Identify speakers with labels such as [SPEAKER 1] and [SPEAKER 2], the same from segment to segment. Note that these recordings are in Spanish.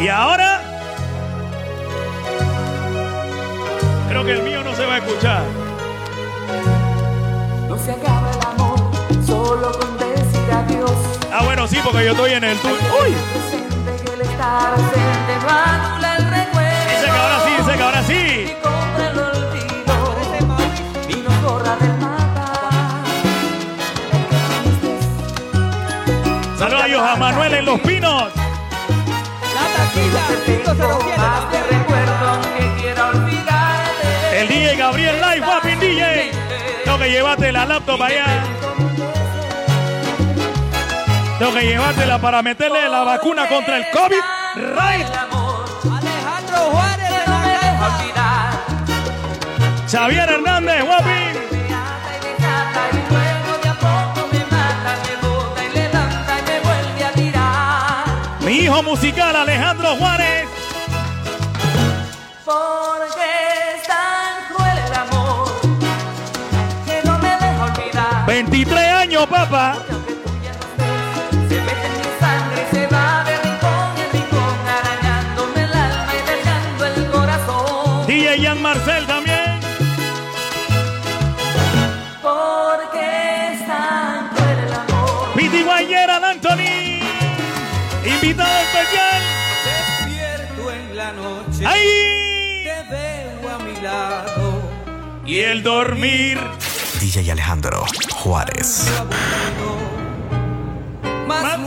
[SPEAKER 1] Y ahora. Creo que el mío no se va a escuchar.
[SPEAKER 2] No se acaba el amor solo con decir adiós.
[SPEAKER 1] Ah, bueno, sí, porque yo estoy en el tour. ¡Uy! Dice que ahora sí, dice que ahora sí.
[SPEAKER 2] Mapa.
[SPEAKER 1] Saludos a Manuel en Los Pinos. El DJ Gabriel Live, Wapping DJ. Tengo que llevarte la laptop allá. Tengo que llevártela para meterle la vacuna contra el COVID. Right.
[SPEAKER 2] Alejandro Juárez que no me deja olvidar.
[SPEAKER 1] Xavier Hernández, Wapping. Musical Alejandro Juárez.
[SPEAKER 2] Porque es tan cruel el amor que no me deja olvidar.
[SPEAKER 1] 23 años, papá.
[SPEAKER 2] Porque aunque tú ya no estés, se mete en mi sangre y se va de rincón en rincón, arañándome el alma y dañando el corazón.
[SPEAKER 1] DJ Jan Marcel también.
[SPEAKER 2] Porque es tan cruel el amor.
[SPEAKER 1] Piti Guayera, Anthony. Invitado especial.
[SPEAKER 3] Despierto en la noche,
[SPEAKER 1] ¡Ahí!
[SPEAKER 3] te veo a mi lado.
[SPEAKER 1] Y el dormir.
[SPEAKER 4] DJ Alejandro Juárez.
[SPEAKER 3] Más
[SPEAKER 1] Más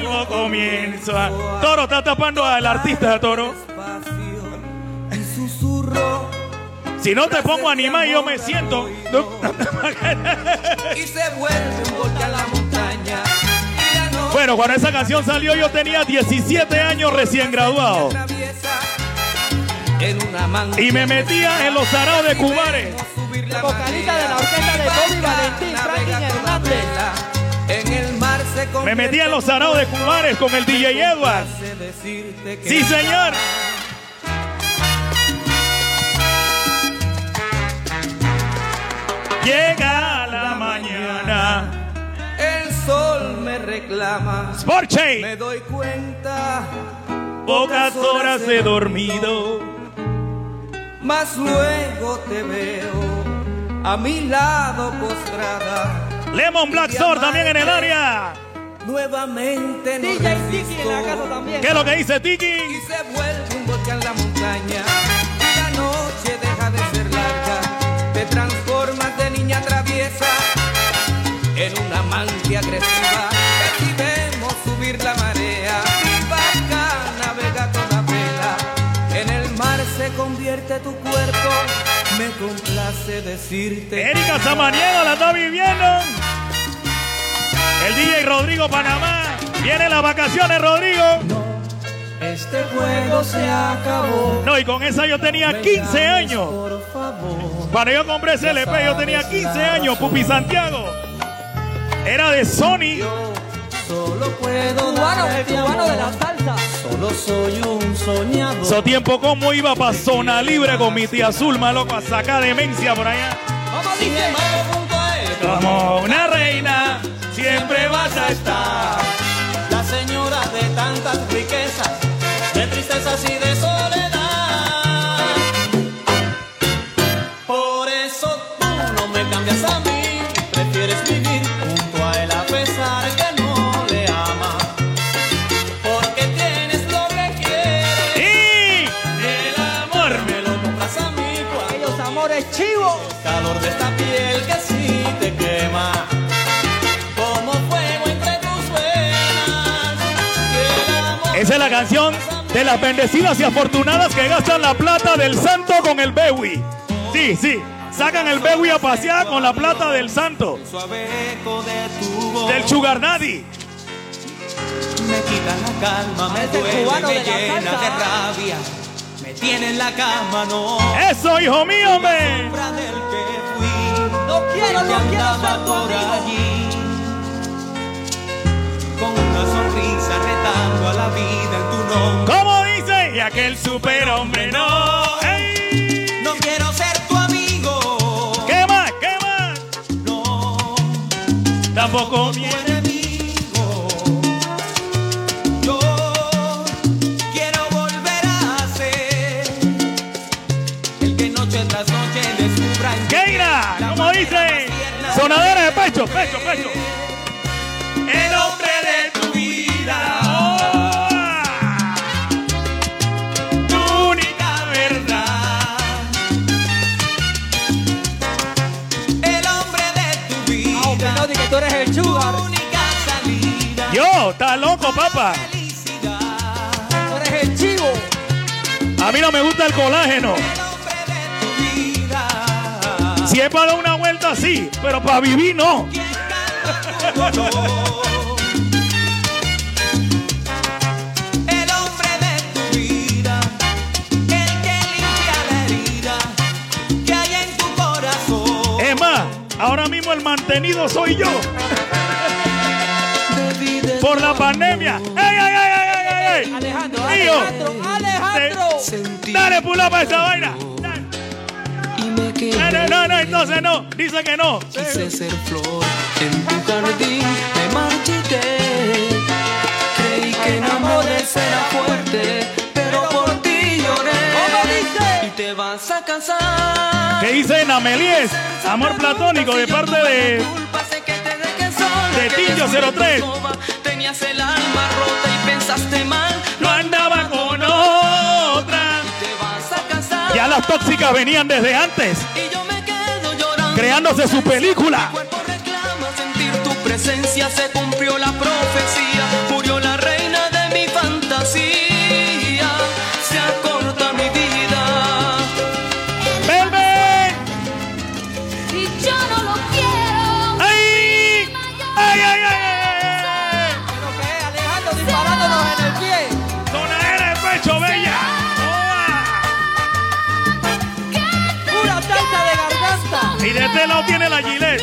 [SPEAKER 3] luego
[SPEAKER 1] comienza. Toro está tapando al artista, Toro.
[SPEAKER 3] y susurro
[SPEAKER 1] Si no te pongo a animar, yo me siento.
[SPEAKER 3] y se vuelve un volcán a la
[SPEAKER 1] Bueno, cuando esa canción salió, yo tenía 17 años recién graduado. Y me metía en los araos de Cubares.
[SPEAKER 3] vocalista de la orquesta de Bobby Valentín, Franklin Hernández. En el mar se
[SPEAKER 1] Me metía en los araos de Cubares con el DJ Edward. Sí, señor. Llega
[SPEAKER 3] reclama.
[SPEAKER 1] Sporche.
[SPEAKER 3] Me doy cuenta,
[SPEAKER 1] Pocas horas he dormido.
[SPEAKER 3] más luego te veo a mi lado postrada.
[SPEAKER 1] Lemon Black Sword también en el área.
[SPEAKER 3] Nuevamente no resisto.
[SPEAKER 1] ¿Qué es lo que dice
[SPEAKER 3] Y
[SPEAKER 1] Tiki?
[SPEAKER 3] se vuelve un volcán la montaña. Y la noche deja de ser larga. Te transformas de niña traviesa en una amante agresiva. Complace decirte.
[SPEAKER 1] Erika Samaniego la está viviendo. El DJ Rodrigo Panamá. Viene las vacaciones, Rodrigo.
[SPEAKER 3] Este juego se acabó.
[SPEAKER 1] No, y con esa yo tenía 15 años.
[SPEAKER 3] Por favor.
[SPEAKER 1] Cuando yo compré ese LP, yo tenía 15 años, Pupi Santiago. Era de Sony.
[SPEAKER 3] Solo puedo darte amor.
[SPEAKER 2] salsa.
[SPEAKER 3] Solo soy un soñador.
[SPEAKER 1] Su tiempo como iba pa' zona libre con mi tía Zulma, loco, a sacar demencia por allá.
[SPEAKER 3] A él,
[SPEAKER 1] Como una reina, siempre vas a estar.
[SPEAKER 3] la señora de tantas riquezas, de tristezas y de soledad.
[SPEAKER 1] Canción de las bendecidas y afortunadas que gastan la plata del santo con el Bewi. Sí, sí. Sacan el Bewi a pasear con la plata del santo.
[SPEAKER 3] suave eco de tu voz.
[SPEAKER 1] Del Sugar Daddy.
[SPEAKER 3] Me quita la calma, me duele,
[SPEAKER 5] cubano
[SPEAKER 3] me
[SPEAKER 5] de la
[SPEAKER 3] llena
[SPEAKER 5] salsa.
[SPEAKER 3] de rabia. Me tiene en la cama, no.
[SPEAKER 1] Eso, hijo mío,
[SPEAKER 3] fui.
[SPEAKER 5] No quiero,
[SPEAKER 3] que
[SPEAKER 5] no quiero
[SPEAKER 3] andaba
[SPEAKER 5] ser tu
[SPEAKER 3] por
[SPEAKER 5] amigo.
[SPEAKER 3] allí. Con una retando a la vida en tu nombre.
[SPEAKER 1] ¿Cómo dice? Y aquel superhombre no. ¡Ey!
[SPEAKER 3] No quiero ser tu amigo.
[SPEAKER 1] ¿Qué más? ¿Qué más?
[SPEAKER 3] No.
[SPEAKER 1] Tampoco viene.
[SPEAKER 3] enemigo. Yo quiero volver a ser el que noche tras noche descubra en
[SPEAKER 1] Keira,
[SPEAKER 3] la
[SPEAKER 1] ¿cómo dice? Sonadera de
[SPEAKER 3] de
[SPEAKER 1] pecho, pecho, pecho.
[SPEAKER 3] Salida.
[SPEAKER 1] Yo, está loco, papá.
[SPEAKER 3] Felicidad.
[SPEAKER 5] eres el chivo.
[SPEAKER 1] A mí no me gusta el colágeno.
[SPEAKER 3] El hombre de tu vida.
[SPEAKER 1] Si es para dar una vuelta, sí, pero para vivir, no.
[SPEAKER 3] El hombre de tu vida. El que limpia la herida que hay en tu corazón.
[SPEAKER 1] Es más, ahora mismo el mantenido soy yo. Por la pandemia. ¡Ey, ey, ey, ey, ey, ey!
[SPEAKER 5] Alejandro. Alejandro, Alejandro.
[SPEAKER 3] sentir
[SPEAKER 1] Dale, pull para esa vaina. Dale.
[SPEAKER 3] y me
[SPEAKER 1] No,
[SPEAKER 3] quedé.
[SPEAKER 1] no, no, no, entonces no. Dice que no.
[SPEAKER 3] Quise ser flor en tu jardín, me marchité. Creí que en amores era fuerte, pero por ti lloré. Y te vas a casar.
[SPEAKER 1] ¿Qué dice Namelies? Amor platónico de parte de. De Tillo
[SPEAKER 3] después
[SPEAKER 1] 03.
[SPEAKER 3] Tenías el alma rota y pensaste mal.
[SPEAKER 1] No andaba con otra.
[SPEAKER 3] Te vas a casar.
[SPEAKER 1] Ya las tóxicas venían desde antes,
[SPEAKER 3] Y yo me quedo llorando.
[SPEAKER 1] creándose su película.
[SPEAKER 3] Mi cuerpo reclama sentir tu presencia, se cumplió la profecía, murió la reina de mi fantasía,
[SPEAKER 1] este lado tiene la gilet.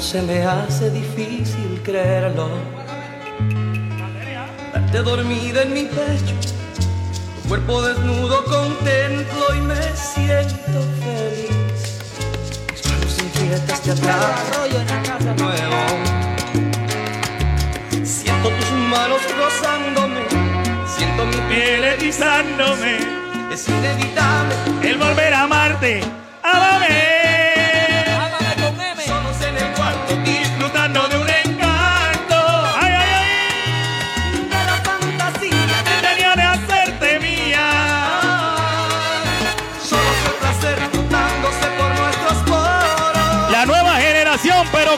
[SPEAKER 3] Se me hace difícil creerlo. Verte dormida en mi pecho, tu cuerpo desnudo contemplo y me siento feliz. Mis manos inquietas te atrapan nuevo. Siento tus manos rozándome, siento mi. Piel
[SPEAKER 1] erizándome,
[SPEAKER 3] Es inevitable,
[SPEAKER 1] el volver a amarte.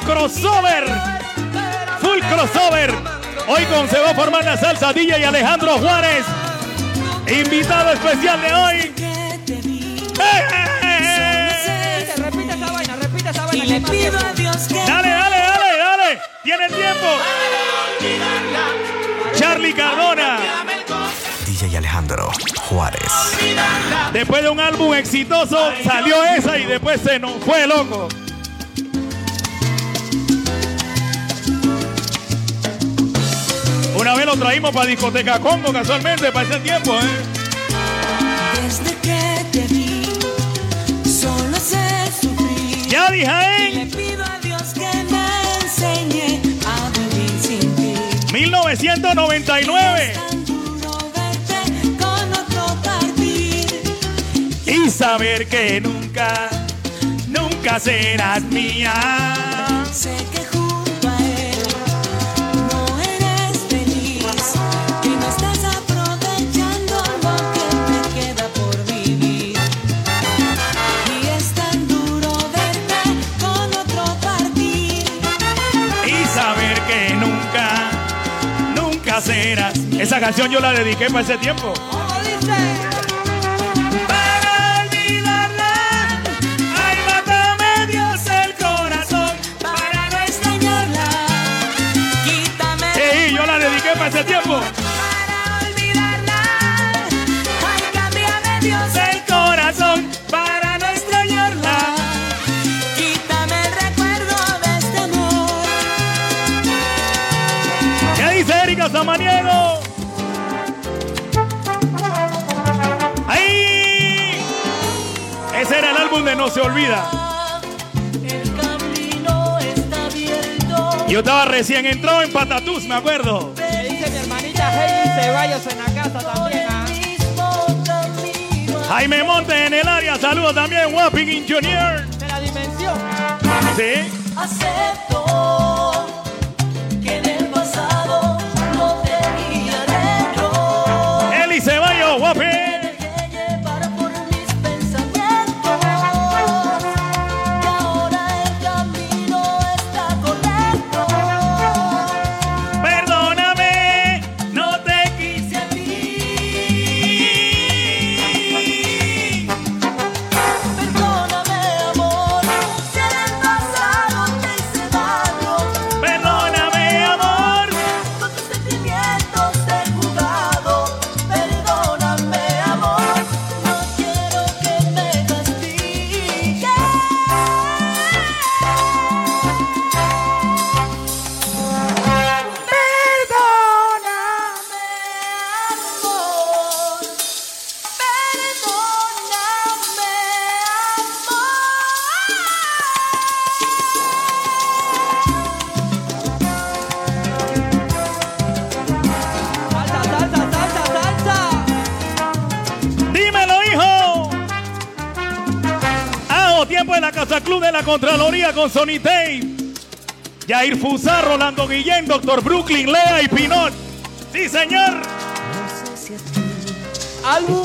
[SPEAKER 1] Crossover. Full crossover. Hoy con se va a formar la salsa DJ y Alejandro Juárez. Invitado especial de hoy. ¡Eh, eh, eh,
[SPEAKER 5] Repite, repite esa vaina, repite esa vaina.
[SPEAKER 6] Y le
[SPEAKER 5] que más
[SPEAKER 6] pido
[SPEAKER 5] tiempo.
[SPEAKER 6] a Dios que!
[SPEAKER 1] Dale, dale, dale, dale. Tiene tiempo. Charlie Cardona.
[SPEAKER 7] DJ Alejandro Juárez.
[SPEAKER 1] Después de un álbum exitoso, salió esa y después se nos fue loco. Una vez lo traímos para discoteca Congo casualmente para ese tiempo, ¿eh?
[SPEAKER 6] desde que te vi, solo sé sufrir.
[SPEAKER 1] Ya dije,
[SPEAKER 6] Le
[SPEAKER 1] ¿eh?
[SPEAKER 6] pido a Dios que me enseñe a vivir sin ti.
[SPEAKER 1] 1999.
[SPEAKER 6] Tan duro verte con otro partir.
[SPEAKER 1] Y saber que nunca, nunca serás mía.
[SPEAKER 6] Sé que
[SPEAKER 1] canción yo la dediqué para ese tiempo.
[SPEAKER 5] ¿Cómo dice?
[SPEAKER 1] Para olvidarla, ay, mátame Dios el corazón.
[SPEAKER 6] Para no extrañarla, quítame
[SPEAKER 1] Sí, yo la dediqué para ese tiempo.
[SPEAKER 6] para olvidarla. Ay, cámbiame Dios
[SPEAKER 1] El corazón para no extrañarla.
[SPEAKER 6] Quítame el recuerdo de este amor.
[SPEAKER 1] ¿Qué dice Erika Samaniego? Ese era el álbum de No se olvida.
[SPEAKER 6] El camino está abierto.
[SPEAKER 1] Yo estaba recién entrado en Patatús, me acuerdo.
[SPEAKER 5] Me dice mi hermanita Heidi Ceballos en la casa también.
[SPEAKER 6] camino.
[SPEAKER 1] Jaime Monte en el área, saludos también, Wapping Engineer.
[SPEAKER 5] De la dimensión.
[SPEAKER 1] Sí.
[SPEAKER 6] Con
[SPEAKER 1] Sony Tape. Jair Fusar, Rolando Guillén, Doctor Brooklyn, Lea y Pinot. Sí, señor.
[SPEAKER 5] Álbum.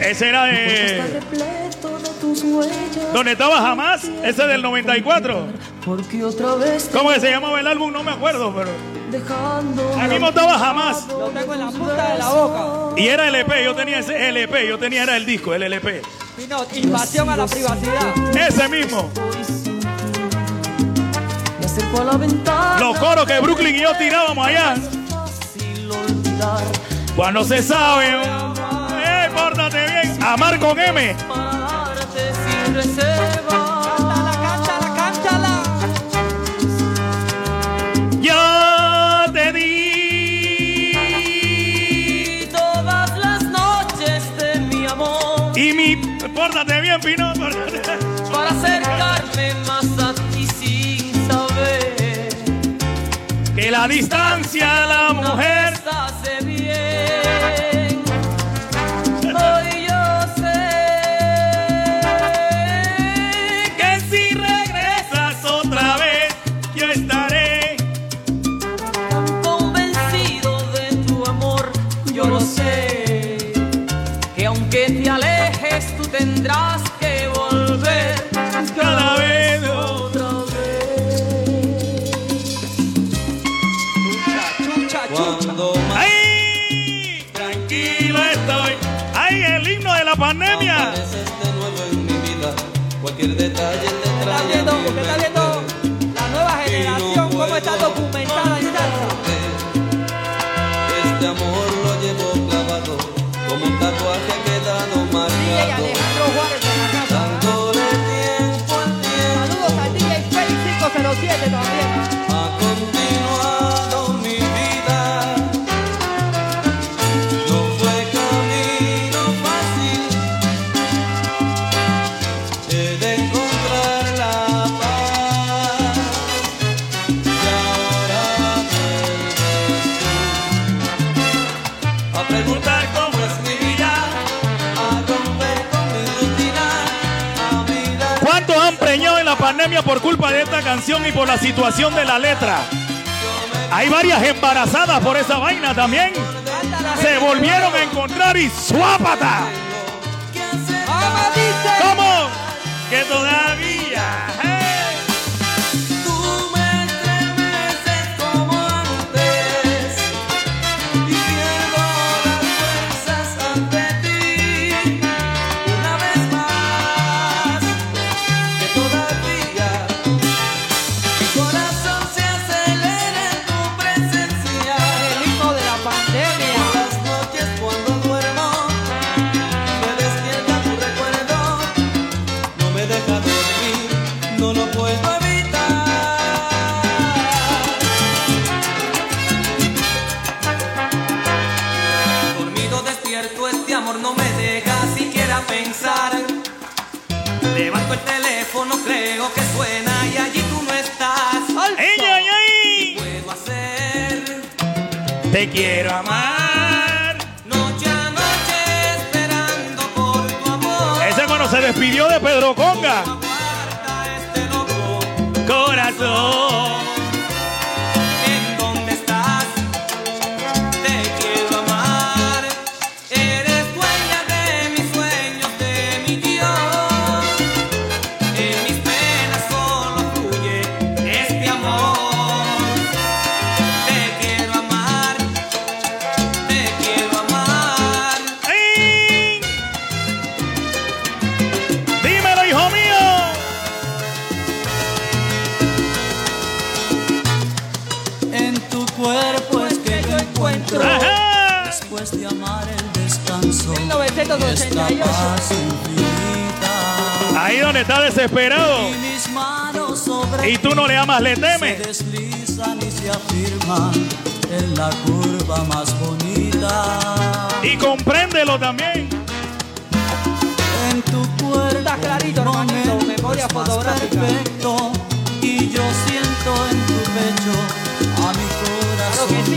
[SPEAKER 1] Ese era de. ¿Dónde estaba jamás? Ese del 94.
[SPEAKER 6] Porque otra vez
[SPEAKER 1] ¿Cómo que se llamaba el álbum? No me acuerdo, pero.
[SPEAKER 6] dejando
[SPEAKER 1] A mí me estaba jamás.
[SPEAKER 5] Lo tengo en la punta de la boca.
[SPEAKER 1] Y era LP, yo tenía ese LP, yo tenía era el disco, el LP.
[SPEAKER 5] Pinot, invasión a la privacidad.
[SPEAKER 1] Ese mismo. Los coros que Brooklyn y yo tirábamos allá. Cuando se sabe, eh, pórtate bien. Amar con M.
[SPEAKER 6] Amarte sin reserva.
[SPEAKER 3] La distancia la mujer. Por culpa de esta canción y por la situación de la letra? Hay varias embarazadas por esa vaina también. Se volvieron a encontrar y suápata. ¿Cómo? Que todavía. Te quiero amar.
[SPEAKER 1] noche a noche esperando por tu amor.
[SPEAKER 3] Ese cuando se despidió de Pedro Conga.
[SPEAKER 1] Este loco.
[SPEAKER 3] Corazón.
[SPEAKER 8] Después de amar el descanso. Esta
[SPEAKER 5] 1988.
[SPEAKER 8] paz infinita.
[SPEAKER 3] Ahí donde está desesperado.
[SPEAKER 8] Y mis manos sobre
[SPEAKER 3] Y tú no le amas, le
[SPEAKER 8] se
[SPEAKER 3] temes.
[SPEAKER 8] deslizan y se afirman en la curva más bonita.
[SPEAKER 3] Y compréndelo también.
[SPEAKER 8] En tu cuerpo
[SPEAKER 5] Está clarito, hermanito, memoria fotográfica.
[SPEAKER 8] perfecto y yo siento en tu pecho a mi
[SPEAKER 5] Claro
[SPEAKER 8] corazón
[SPEAKER 5] que sí.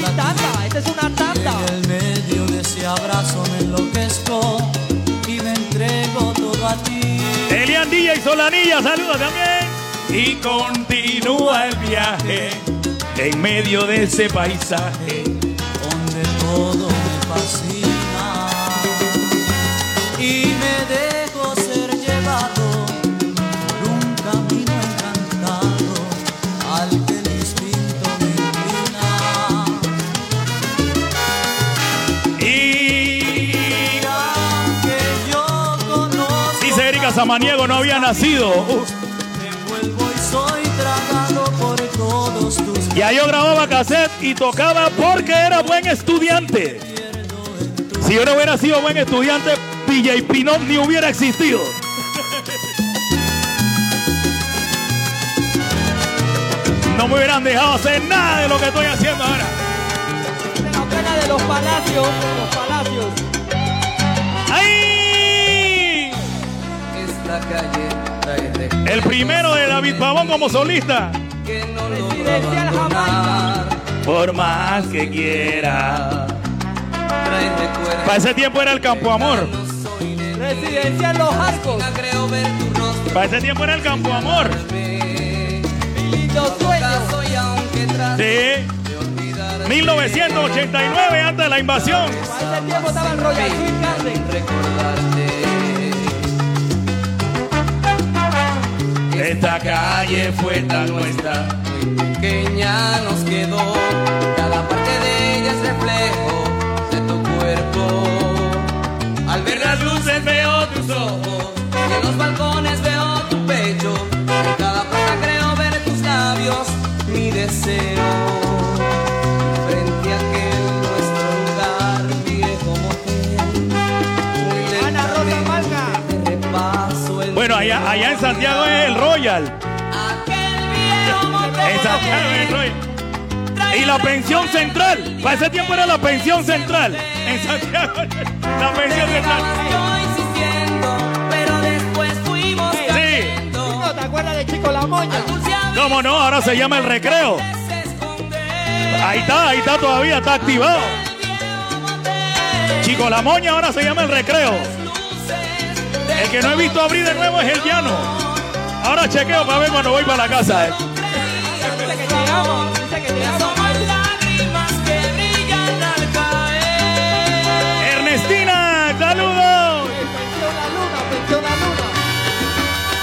[SPEAKER 5] Esta es una tanda.
[SPEAKER 8] En el medio de ese abrazo me enloquezco y me entrego todo a ti.
[SPEAKER 3] Elian Díaz y Solanilla, saludos también. Y continúa el viaje en medio de ese paisaje.
[SPEAKER 8] donde todo me fascina
[SPEAKER 3] Samaniego, no había nacido. Uh,
[SPEAKER 8] y
[SPEAKER 3] Ya yo grababa cassette y tocaba porque era buen estudiante. Si yo no hubiera sido buen estudiante, DJ Pinot ni hubiera existido. No me hubieran dejado hacer nada de lo que estoy haciendo ahora.
[SPEAKER 5] De los palacios. de Los palacios.
[SPEAKER 1] El primero de David Pavón como solista.
[SPEAKER 3] que no.
[SPEAKER 1] Por más que quiera. Para ese tiempo era el Campo Amor.
[SPEAKER 5] Residencial Los Arcos.
[SPEAKER 1] Para ese tiempo era el Campo Amor.
[SPEAKER 3] De olvidar
[SPEAKER 1] 1989, antes de la invasión.
[SPEAKER 5] Para ese tiempo estaba el Royal
[SPEAKER 1] Esta calle fue tan nuestra.
[SPEAKER 3] Muy pequeña nos quedó. Cada parte de ella es reflejo de tu cuerpo. Al ver las luces veo tus ojos. En los balcones veo tu pecho. En cada puerta creo ver tus labios. Mi deseo.
[SPEAKER 1] Allá, allá en Santiago es el Royal.
[SPEAKER 3] Aquel viejo.
[SPEAKER 1] En Santiago es el Royal. Y la pensión central. Para ese tiempo era la pensión central. En Santiago, la pensión central.
[SPEAKER 3] Yo insistiendo, pero después fuimos
[SPEAKER 1] Sí.
[SPEAKER 5] ¿te acuerdas de Chico La Moña?
[SPEAKER 1] ¿Cómo no? Ahora se llama el recreo. Ahí está, ahí está todavía, está activado. Chico La Moña ahora se llama el recreo. Que no he visto abrir de nuevo es el llano. Ahora chequeo para ver cuando voy para la casa. eh. Ernestina, saludos.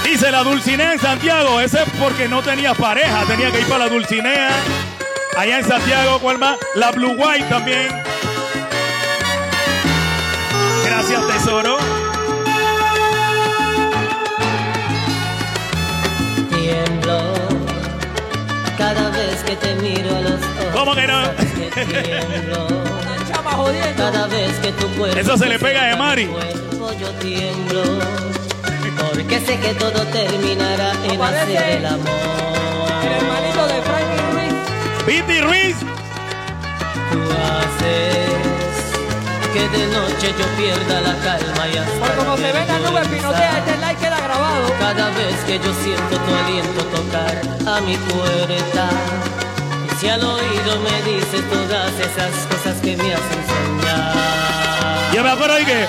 [SPEAKER 1] Dice la Dulcinea en Santiago. Ese es porque no tenía pareja. Tenía que ir para la Dulcinea. Allá en Santiago, ¿cuál más? La Blue White también. Gracias, tesoro.
[SPEAKER 6] Que te miro a los ojos.
[SPEAKER 1] ¿Cómo que no?
[SPEAKER 6] Que tiemblo cada vez que tu cuerpo.
[SPEAKER 1] Eso se le pega a Emari.
[SPEAKER 6] mi cuerpo yo tiemblo porque sé que todo terminará en
[SPEAKER 5] Aparece
[SPEAKER 6] hacer el
[SPEAKER 5] El
[SPEAKER 6] amor.
[SPEAKER 5] hermanito de Frankie Ruiz.
[SPEAKER 1] Viti Ruiz.
[SPEAKER 6] Tú haces que de noche yo pierda la calma y hasta
[SPEAKER 5] Por como se ve la nube pinotea, este like queda grabado.
[SPEAKER 6] Cada vez que yo siento tu aliento tocar a mi puerta Y si al oído me dices todas esas cosas que me hacen soñar
[SPEAKER 1] Yo me acuerdo ahí que.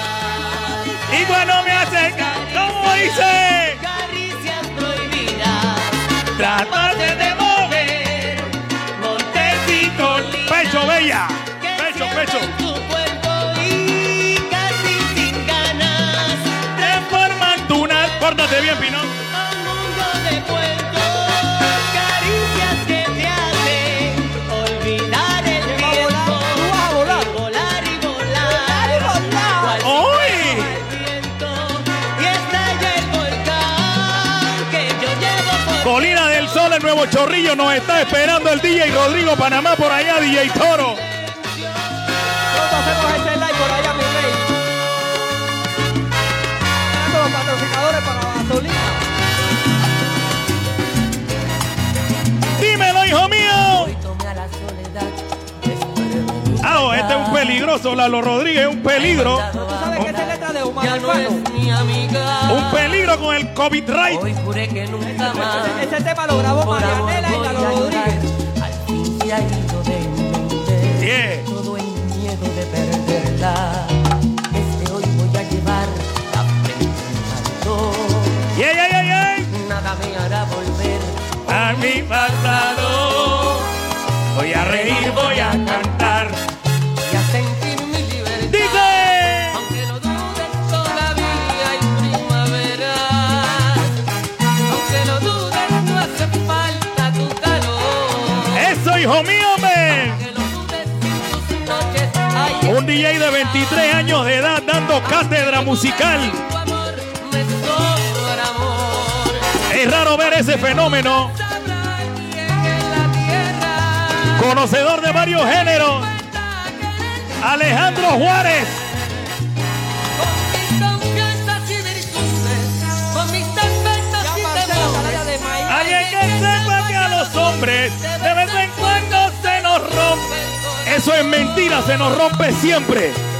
[SPEAKER 1] Y cuando me acerca, ¿cómo dice?
[SPEAKER 6] Caricias prohibidas
[SPEAKER 1] Tratarte de mover. Montecito. Pecho, bella. Bien, Pino.
[SPEAKER 6] A un mundo de cuentos Caricias que te hacen olvidar el
[SPEAKER 5] ¿Quién va a volar?
[SPEAKER 6] tiempo
[SPEAKER 5] Tú vas a volar.
[SPEAKER 6] Y volar y volar
[SPEAKER 5] y volar.
[SPEAKER 6] Cual
[SPEAKER 1] ¡Uy!
[SPEAKER 6] el viento Y estalla el volcán Que yo llevo por
[SPEAKER 1] Colina del Sol, el nuevo chorrillo. Nos está esperando el DJ Rodrigo Panamá por allá, DJ Toro.
[SPEAKER 5] Pronto hacemos patrocinadores para la gasolina.
[SPEAKER 1] Dímelo, hijo mío.
[SPEAKER 3] Tomé a la soledad después de venir.
[SPEAKER 1] Ah, oh, este es un peligroso, Lalo Rodríguez, es un peligro.
[SPEAKER 5] ¿Tú sabes que es letra de Omar
[SPEAKER 3] Ya no es mi amiga.
[SPEAKER 1] Un peligro con el COVID right.
[SPEAKER 3] Hoy juré que nunca más.
[SPEAKER 5] Ese, ese tema lo grabó Marianela y Lalo. Rodríguez.
[SPEAKER 3] Al fin se ha ido de mente.
[SPEAKER 1] Yeah.
[SPEAKER 3] Todo el miedo de perderla. Desde hoy voy a llevar
[SPEAKER 1] Yeah, yeah, yeah.
[SPEAKER 3] Nada me hará volver
[SPEAKER 1] A mi pasado. Voy a reír, voy a cantar.
[SPEAKER 3] y a sentir mi libertad.
[SPEAKER 1] Dice.
[SPEAKER 3] Aunque lo dudes, todavía hay primavera. Aunque lo dudes, no hace falta tu calor.
[SPEAKER 1] Eso, hijo mío, men.
[SPEAKER 3] Aunque lo dudes, sin tus noches hay
[SPEAKER 1] Un DJ de 23 años de edad dando cátedra musical. Ver ese fenómeno. Conocedor de varios géneros. Alejandro Juárez. Alguien que sepa que a los hombres de vez en cuando se nos rompe. Eso es mentira, se nos rompe siempre.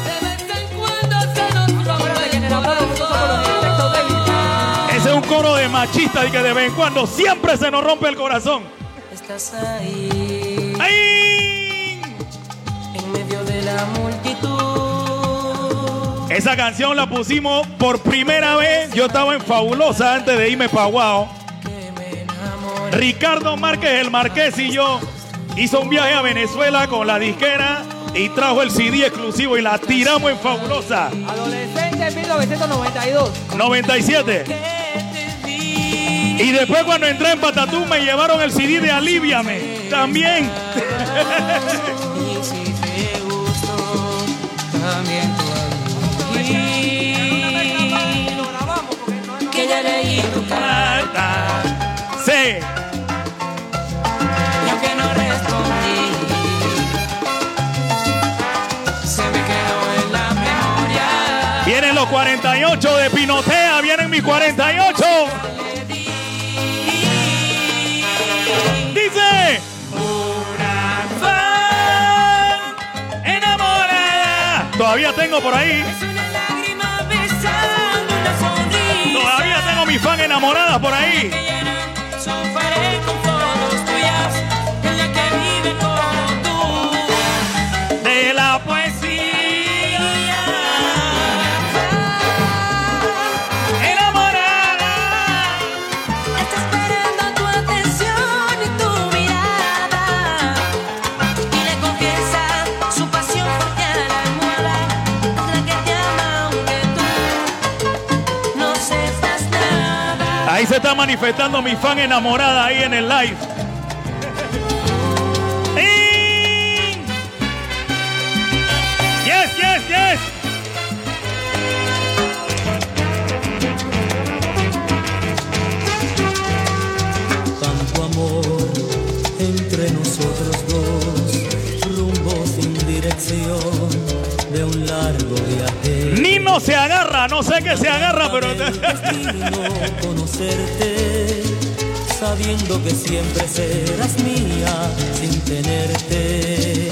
[SPEAKER 1] Coro de machistas y que de vez en cuando siempre se nos rompe el corazón.
[SPEAKER 6] Estás ahí.
[SPEAKER 1] ¡Ay!
[SPEAKER 6] En medio de la multitud.
[SPEAKER 1] Esa canción la pusimos por primera vez. Yo estaba en Fabulosa antes de irme para Guau. Ricardo Márquez, el Marqués y yo hizo un viaje a Venezuela con la disquera y trajo el CD exclusivo y la tiramos en Fabulosa.
[SPEAKER 5] Adolescente 1992.
[SPEAKER 1] 97. Y después cuando entré en Patatú me llevaron el CD de Aliviame. También.
[SPEAKER 6] Que ya leí tu carta.
[SPEAKER 1] Sí.
[SPEAKER 6] Y aunque no respondí, se me quedó en la memoria.
[SPEAKER 1] Vienen los 48 de Pinotea, vienen mis 48. Todavía tengo por ahí. Todavía tengo mi fan enamorada por ahí.
[SPEAKER 6] Está
[SPEAKER 1] manifestando mi fan enamorada ahí en el live. Yes, yes, yes.
[SPEAKER 8] Tanto amor entre nosotros dos, rumbo sin dirección de un largo viaje.
[SPEAKER 1] Se agarra, no sé qué se agarra, pero.
[SPEAKER 8] Conocerte, sabiendo que siempre serás mía sin tenerte.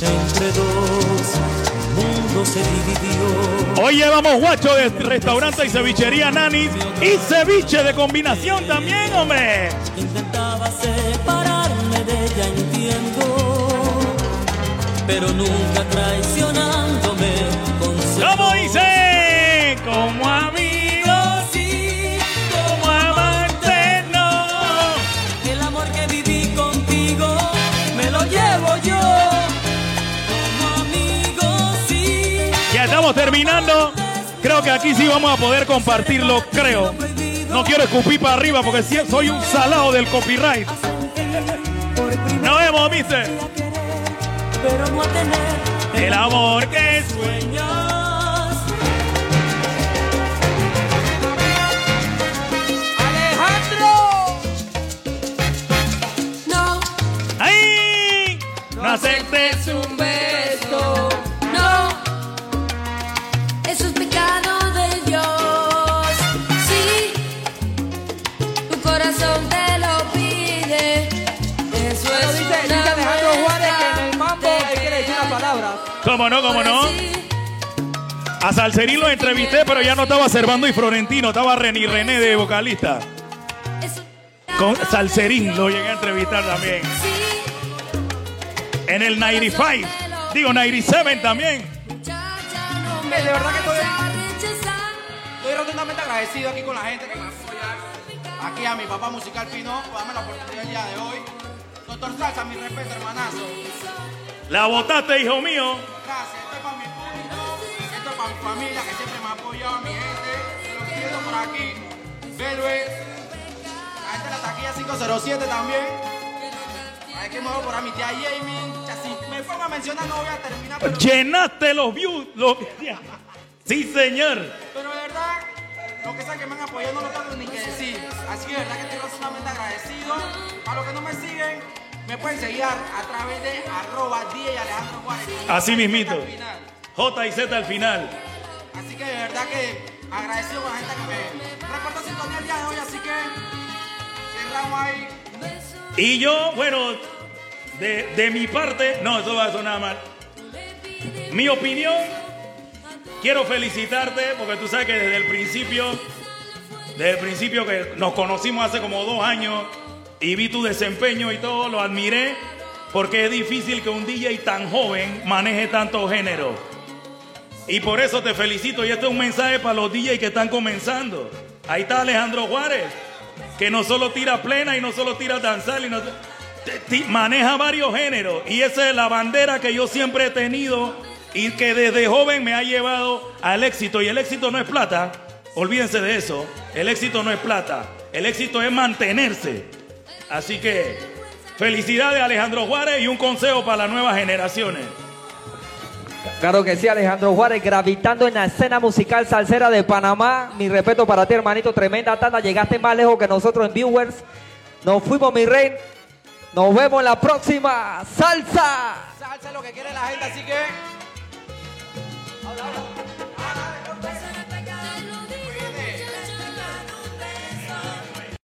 [SPEAKER 8] Entre dos, el mundo se dividió.
[SPEAKER 1] Hoy llevamos guacho de restaurante y cevichería Nani y ceviche de combinación también, hombre.
[SPEAKER 8] Intentaba separarme de ella, entiendo, pero nunca traicionándome.
[SPEAKER 1] ¿Cómo dice? Como amigos
[SPEAKER 8] Sí,
[SPEAKER 1] como amantes, no.
[SPEAKER 8] el amor que viví contigo me lo llevo yo. Como amigo, sí.
[SPEAKER 1] Ya estamos terminando. Creo que aquí sí vamos a poder compartirlo, creo. No quiero escupir para arriba porque soy un salado del copyright. Nos vemos, mister.
[SPEAKER 8] Pero no tener
[SPEAKER 1] El amor que es. ¿Cómo no, cómo no? A Salserín lo entrevisté, pero ya no estaba Servando y Florentino, estaba Reni René de vocalista. Con Salserín lo llegué a entrevistar también. En el 95, digo 97 también.
[SPEAKER 5] De verdad que estoy-.
[SPEAKER 9] Estoy rotundamente agradecido aquí con la gente que me apoya. Aquí a mi papá musical Pino, por darme la oportunidad el día de hoy. Doctor Salsa, mi respeto, hermanazo.
[SPEAKER 1] La botaste, hijo mío.
[SPEAKER 9] Gracias, esto es para mi público, esto es para mi familia que siempre me ha apoyado, mi gente. Lo que viendo por aquí, Velvet, la gente de la taquilla 507 también. Hay que mover por ahí mi tía Jamie. Si me pongo a mencionar no voy a terminar, pero,
[SPEAKER 1] Llenaste los views. los- Sí, señor.
[SPEAKER 9] pero de verdad, lo que sea que me han apoyado no lo tengo ni que decir. Así que de verdad que estoy rotundamente agradecido. A los que no me siguen, me pueden seguir a, través de arroba DJ Alejandro Juárez.
[SPEAKER 1] Así mismito. J y Z al final.
[SPEAKER 9] Así que de verdad que agradecido con la gente que me reportó sintonía el día de hoy, así que cerramos ahí.
[SPEAKER 1] Y yo, bueno, de, de mi parte, no, eso va a sonar mal. Mi opinión, quiero felicitarte porque tú sabes que desde el principio Desde el principio que nos conocimos hace como dos años y vi tu desempeño y todo, lo admiré porque es difícil que un DJ tan joven maneje tantos géneros. Y por eso te felicito y este es un mensaje para los DJs que están comenzando. Ahí está Alejandro Juárez, que no solo tira plena y no solo tira danzal, y no, maneja varios géneros. Y esa es la bandera que yo siempre he tenido y que desde joven me ha llevado al éxito. Y el éxito no es plata, olvídense de eso. El éxito no es plata, el éxito es mantenerse. Así que felicidades Alejandro Juárez y un consejo para las nuevas generaciones.
[SPEAKER 5] Claro que sí, Alejandro Juárez, gravitando en la escena musical salsera de Panamá. Mi respeto para ti, hermanito. Tremenda tanda. Llegaste más lejos que nosotros en Viewers. Nos fuimos, mi rey. Nos vemos en la próxima. ¡Salsa!
[SPEAKER 9] Salsa es lo que quiere la gente, así que.
[SPEAKER 5] Habla, habla.